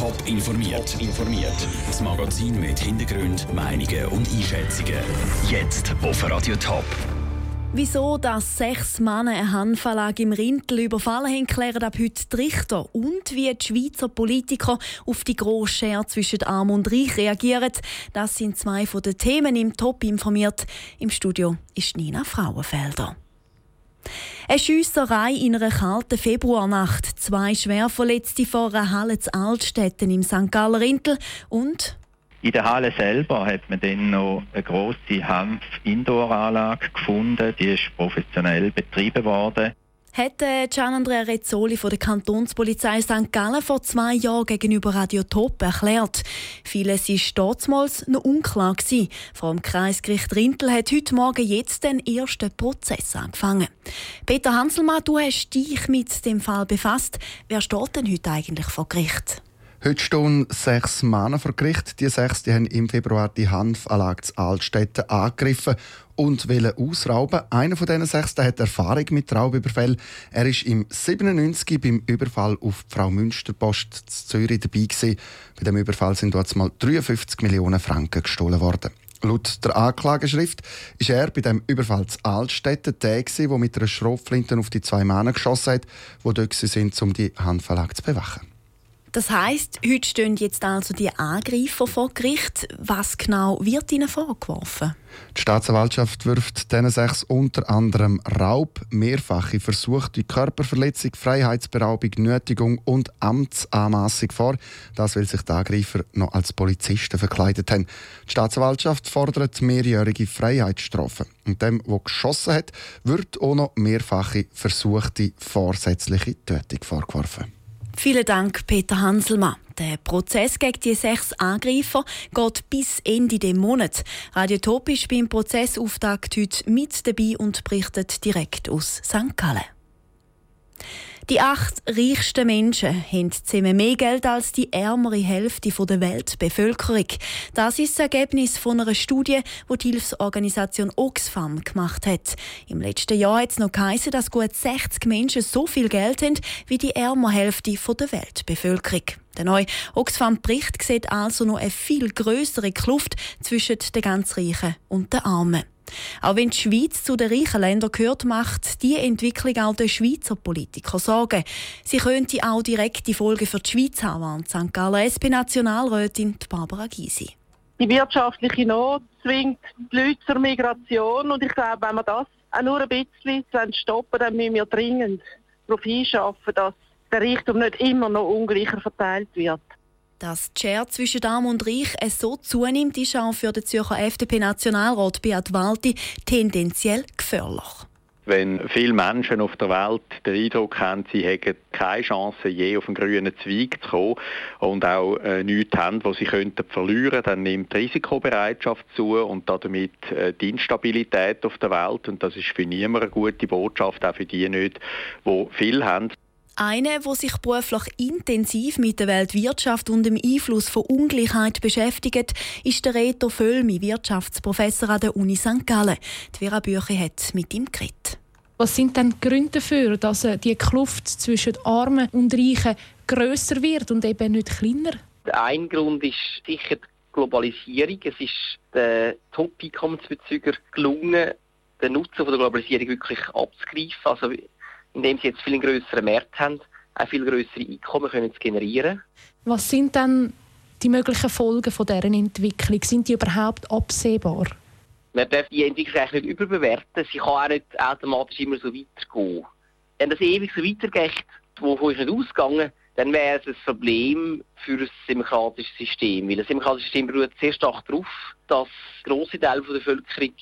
Top informiert. informiert. Das Magazin mit Hintergrund, Meinungen und Einschätzungen. Jetzt auf Radio Top. Wieso dass sechs Männer eine Handverlage im Rindl überfallen haben, klären ab heute die Richter. Und wie die Schweizer Politiker auf die grosse Schere zwischen Arm und Reich reagieren, das sind zwei von den Themen im Top informiert. Im Studio ist Nina Frauenfelder. Eine Schiesserei in einer kalten Februarnacht. Zwei Schwerverletzte vor einer Halle zu Altstätten im St. Galler Rindl und in der Halle selber hat man dann noch eine grosse Hanf-Indoor-Anlage gefunden. Die ist professionell betrieben worden. Hat Gianandrea Rezzoli von der Kantonspolizei St. Gallen vor zwei Jahren gegenüber Radio Top erklärt. Vieles war damals noch unklar. Gewesen. Vor dem Kreisgericht Rintel hat heute Morgen jetzt den ersten Prozess angefangen. Peter Hanselmann, du hast dich mit dem Fall befasst. Wer steht denn heute eigentlich vor Gericht? Heute stehen sechs Männer vor Gericht. Die sechs die haben im Februar die Hanfanlage zu Altstädten angegriffen und wollen ausrauben. Einer von diesen sechs der hat Erfahrung mit Raubüberfällen. Er war im 97 beim Überfall auf die Frau Münsterpost in Zürich dabei. Gewesen. Bei dem Überfall sind dort mal 53 Millionen Franken gestohlen worden. Laut der Anklageschrift ist er bei dem Überfall zu Altstädten der, der mit einer Schrotflinte auf die zwei Männer geschossen hat, die dort sind, um die Handverlag zu bewachen. Das heißt, heute stehen jetzt also die Angreifer vor Gericht. Was genau wird ihnen vorgeworfen? Die Staatsanwaltschaft wirft diesen sechs unter anderem Raub, mehrfache versuchte Körperverletzung, Freiheitsberaubung, Nötigung und Amtsanmaßung vor. Das, weil sich die Angreifer noch als Polizisten verkleidet haben. Die Staatsanwaltschaft fordert mehrjährige Freiheitsstrafen. Und dem, der geschossen hat, wird auch noch mehrfache versuchte vorsätzliche Tötung vorgeworfen. Vielen Dank, Peter Hanselmann. Der Prozess gegen die sechs Angreifer geht bis Ende des Monats. Radiotop ist beim Prozessauftakt heute mit dabei und berichtet direkt aus St. Gallen. Die acht reichsten Menschen haben zusammen mehr Geld als die ärmere Hälfte der Weltbevölkerung. Das ist das Ergebnis von einer Studie, die die Hilfsorganisation Oxfam gemacht hat. Im letzten Jahr hat es noch geheißen, dass gut 60 Menschen so viel Geld haben wie die ärmere Hälfte der Weltbevölkerung. Der neue Oxfam-Bericht sieht also noch eine viel größere Kluft zwischen den ganz Reichen und den Armen. Auch wenn die Schweiz zu den reichen Ländern gehört, macht die Entwicklung auch den Schweizer Politiker Sorgen. Sie könnte auch direkte Folgen für die Schweiz haben, warnt St. Gallen SP-Nationalrätin Barbara Gysi. Die wirtschaftliche Not zwingt die Leute zur Migration und ich glaube, wenn wir das auch nur ein bisschen stoppen, dann müssen wir dringend darauf hinschaffen, dass der Reichtum nicht immer noch ungleicher verteilt wird. Dass die Schere zwischen Arm und Reich so zunimmt, ist auch für den Zürcher FDP-Nationalrat Beat Walti tendenziell gefährlich. Wenn viele Menschen auf der Welt den Eindruck haben, sie hätten keine Chance, je auf einen grünen Zweig zu kommen und auch äh, nichts haben, was sie könnten verlieren dann nimmt die Risikobereitschaft zu und damit äh, die Instabilität auf der Welt. Und das ist für niemanden eine gute Botschaft, auch für die nicht, die viel haben. Einer, der sich beruflich intensiv mit der Weltwirtschaft und dem Einfluss von Ungleichheit beschäftigt, ist der Reto Völmi, Wirtschaftsprofessor an der Uni St. Gallen. Die Vera Bücher hat mit ihm geredet. Was sind denn die Gründe dafür, dass äh, die Kluft zwischen Armen und Reichen grösser wird und eben nicht kleiner? Ein Grund ist sicher die Globalisierung. Es ist den Top-Einkommensbezügern gelungen, den Nutzen von der Globalisierung wirklich abzugreifen. Also indem sie jetzt viel größere Märkte haben, auch viel größere Einkommen können generieren. Was sind dann die möglichen Folgen von deren Entwicklung? Sind die überhaupt absehbar? Man darf die Entwicklung eigentlich nicht überbewerten. Sie kann auch nicht automatisch immer so weitergehen. Wenn das ewig so weitergeht, wovon ich nicht ausgegangen, dann wäre es ein Problem für ein demokratisches System. Weil ein demokratisches System beruht sehr stark darauf, dass grosse Teile der Bevölkerung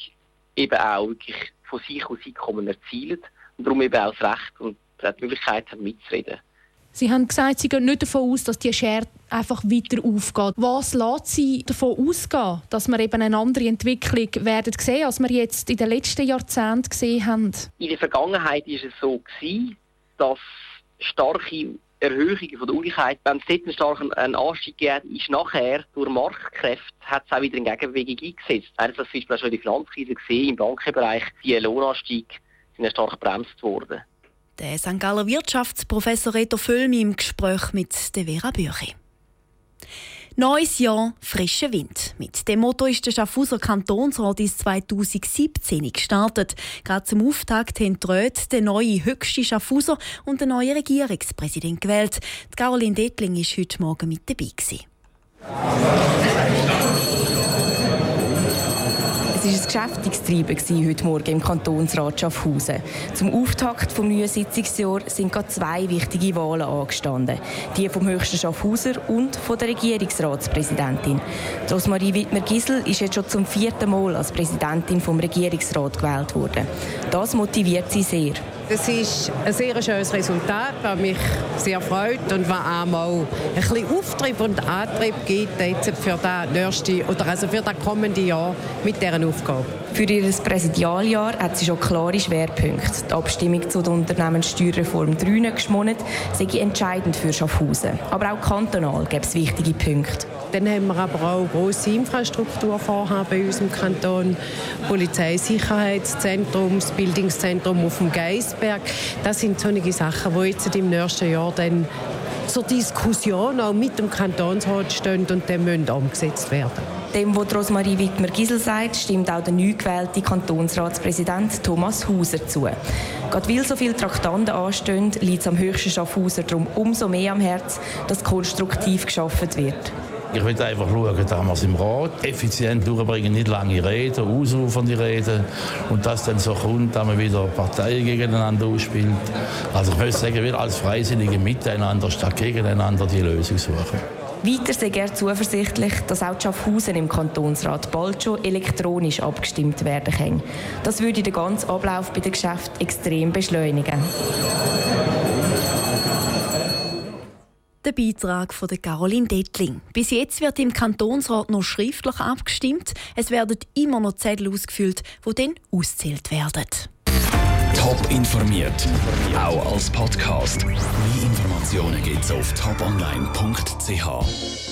eben auch wirklich von sich aus Einkommen erzielen und darum eben auch das Recht und die Möglichkeit haben, mitzureden. Sie haben gesagt, Sie gehen nicht davon aus, dass die Schere einfach weiter aufgeht. Was lässt Sie davon ausgehen, dass wir eben eine andere Entwicklung werden sehen, als wir jetzt in den letzten Jahrzehnten gesehen haben? In der Vergangenheit war es so gewesen, dass starke Erhöhungen von der Ungleichheit, wenn es dort einen starken Anstieg gegeben ist, nachher durch Marktkräfte hat es auch wieder eine Gegenbewegung eingesetzt. Haben das zum Beispiel schon in der Finanzkrise gesehen, im Bankenbereich, die Lohnanstieg sind stark gebremst worden. Der St. Galler Wirtschaftsprofessor Reto Völmi im Gespräch mit Vera Büchi. Neues Jahr, frischer Wind. Mit dem Motto ist der Schaffhauser Kantonsrat ins 2017 gestartet. Gerade zum Auftakt haben die den neuen höchsten Schaffhauser und den neuen Regierungspräsident gewählt. Die Caroline Dettling war heute Morgen mit dabei. Gewesen. War ein geschäftiges heute Morgen im Kantonsrat Schaffhausen. Zum Auftakt des neuen Sitzungsjahres sind gerade zwei wichtige Wahlen angestanden. Die vom höchsten Schaffhauser und von der Regierungsratspräsidentin. Rosmarie Wittmer-Gisel ist jetzt schon zum vierten Mal als Präsidentin vom Regierungsrat gewählt worden. Das motiviert sie sehr. Das ist ein sehr schönes Resultat, das mich sehr freut und was einmal ein bisschen Auftrieb und Antrieb gibt jetzt für das nächste oder also für das kommende Jahr mit dieser Aufgabe. Für ihr Präsidialjahr hat sie schon klare Schwerpunkte. Die Abstimmung zu der Unternehmenssteuerreform 3 geschmolzen sei entscheidend für Schaffhausen. Aber auch kantonal gibt es wichtige Punkte. Dann haben wir aber auch grosse Infrastrukturvorhaben bei uns im Kanton. Polizeisicherheitszentrum, das Bildungszentrum auf dem Geisberg. Das sind solche Sachen, die jetzt im nächsten Jahr dann zur Diskussion auch mit dem Kantonsrat stehen und dann müssen umgesetzt werden. Dem, was Rosmarie Wittmer-Gisel sagt, stimmt auch der neu gewählte Kantonsratspräsident Thomas Hauser zu. Gerade weil so viele Traktanten anstehen, liegt es am höchsten Schaffhauser darum umso mehr am Herzen, dass konstruktiv geschaffen wird. Ich will einfach schauen, dass wir es im Rat effizient durchbringen, nicht lange reden, ausufernde Reden und dass dann so kommt, dass man wieder Parteien gegeneinander ausspielt. Also ich möchte sagen, wir als Freisinnige miteinander statt gegeneinander die Lösung suchen. Weiter sehr er zuversichtlich, dass auch die Schaffhausen im Kantonsrat bald schon elektronisch abgestimmt werden kann. Das würde den ganzen Ablauf bei den Geschäften extrem beschleunigen. Der Beitrag von der Caroline Dettling. Bis jetzt wird im Kantonsrat noch schriftlich abgestimmt. Es werden immer noch Zettel ausgefüllt, die dann auszählt werden. Top informiert, auch als Podcast. Mehr Informationen gibt's auf toponline.ch.